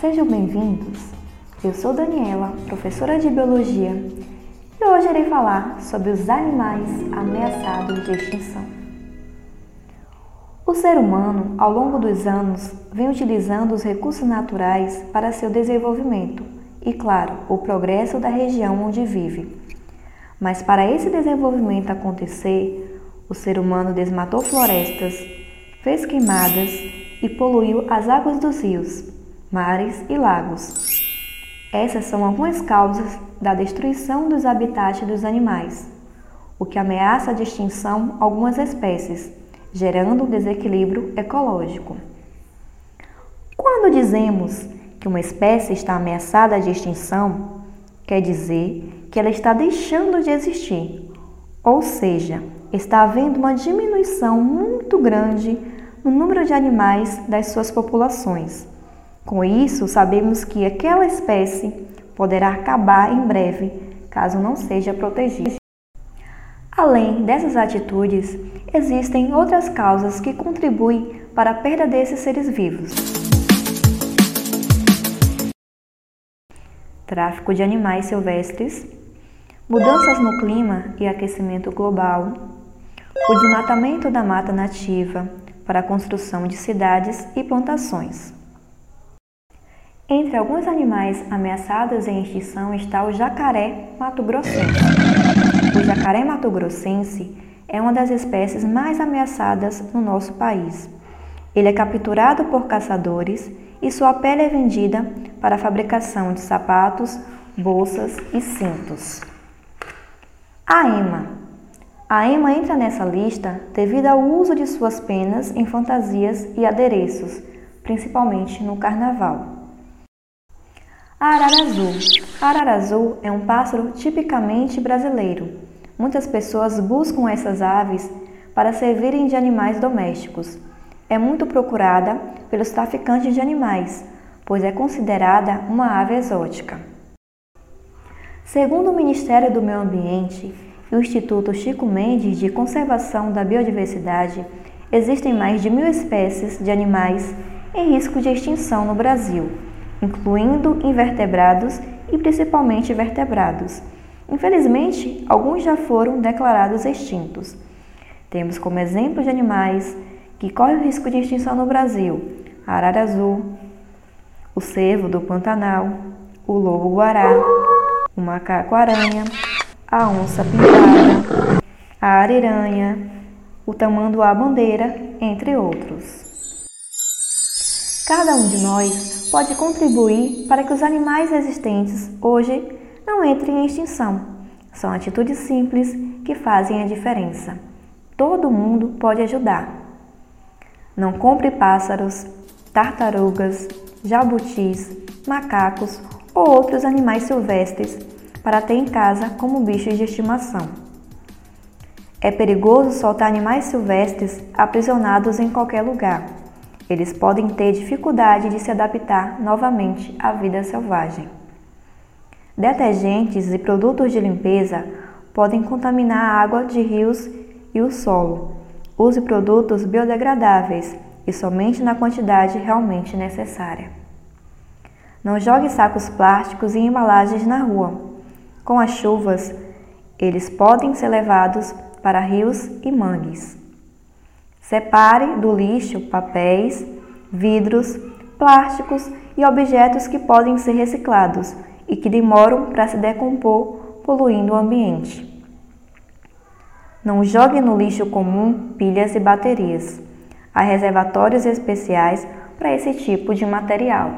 sejam bem-vindos. Eu sou Daniela, professora de Biologia, e hoje irei falar sobre os animais ameaçados de extinção. O ser humano, ao longo dos anos, vem utilizando os recursos naturais para seu desenvolvimento e, claro, o progresso da região onde vive. Mas para esse desenvolvimento acontecer, o ser humano desmatou florestas, fez queimadas e poluiu as águas dos rios, mares e lagos. Essas são algumas causas da destruição dos habitats dos animais, o que ameaça de extinção algumas espécies, gerando desequilíbrio ecológico. Quando dizemos que uma espécie está ameaçada de extinção, quer dizer que ela está deixando de existir, ou seja, está havendo uma diminuição muito grande no número de animais das suas populações. Com isso, sabemos que aquela espécie poderá acabar em breve, caso não seja protegida. Além dessas atitudes, existem outras causas que contribuem para a perda desses seres vivos. Tráfico de animais silvestres, mudanças no clima e aquecimento global, o desmatamento da mata nativa, para a construção de cidades e plantações. Entre alguns animais ameaçados em extinção está o jacaré mato-grossense. O jacaré mato-grossense é uma das espécies mais ameaçadas no nosso país. Ele é capturado por caçadores e sua pele é vendida para a fabricação de sapatos, bolsas e cintos. A ema a EMA entra nessa lista devido ao uso de suas penas em fantasias e adereços, principalmente no carnaval. A arara azul. A arara azul é um pássaro tipicamente brasileiro. Muitas pessoas buscam essas aves para servirem de animais domésticos. É muito procurada pelos traficantes de animais, pois é considerada uma ave exótica. Segundo o Ministério do Meio Ambiente, e o Instituto Chico Mendes de Conservação da Biodiversidade, existem mais de mil espécies de animais em risco de extinção no Brasil, incluindo invertebrados e principalmente vertebrados. Infelizmente, alguns já foram declarados extintos. Temos como exemplo de animais que correm o risco de extinção no Brasil: a arara azul, o cervo do Pantanal, o lobo-guará, o macaco-aranha, a onça pintada, a ariranha, o tamanduá-bandeira, entre outros. Cada um de nós pode contribuir para que os animais existentes hoje não entrem em extinção. São atitudes simples que fazem a diferença. Todo mundo pode ajudar. Não compre pássaros, tartarugas, jabutis, macacos ou outros animais silvestres para ter em casa como bichos de estimação. É perigoso soltar animais silvestres aprisionados em qualquer lugar. Eles podem ter dificuldade de se adaptar novamente à vida selvagem. Detergentes e produtos de limpeza podem contaminar a água de rios e o solo. Use produtos biodegradáveis e somente na quantidade realmente necessária. Não jogue sacos plásticos e embalagens na rua. Com as chuvas, eles podem ser levados para rios e mangues. Separe do lixo papéis, vidros, plásticos e objetos que podem ser reciclados e que demoram para se decompor, poluindo o ambiente. Não jogue no lixo comum pilhas e baterias. Há reservatórios especiais para esse tipo de material.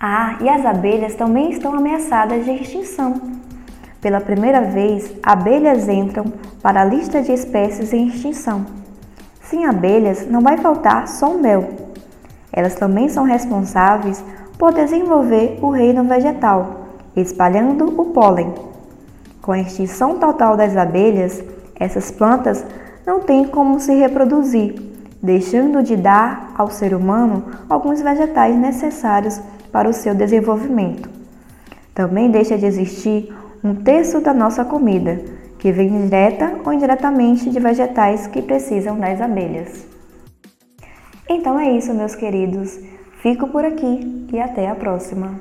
Ah, e as abelhas também estão ameaçadas de extinção. Pela primeira vez, abelhas entram para a lista de espécies em extinção. Sem abelhas, não vai faltar só mel. Elas também são responsáveis por desenvolver o reino vegetal, espalhando o pólen. Com a extinção total das abelhas, essas plantas não têm como se reproduzir, deixando de dar ao ser humano alguns vegetais necessários para o seu desenvolvimento. Também deixa de existir um terço da nossa comida, que vem direta ou indiretamente de vegetais que precisam das abelhas. Então é isso, meus queridos. Fico por aqui e até a próxima.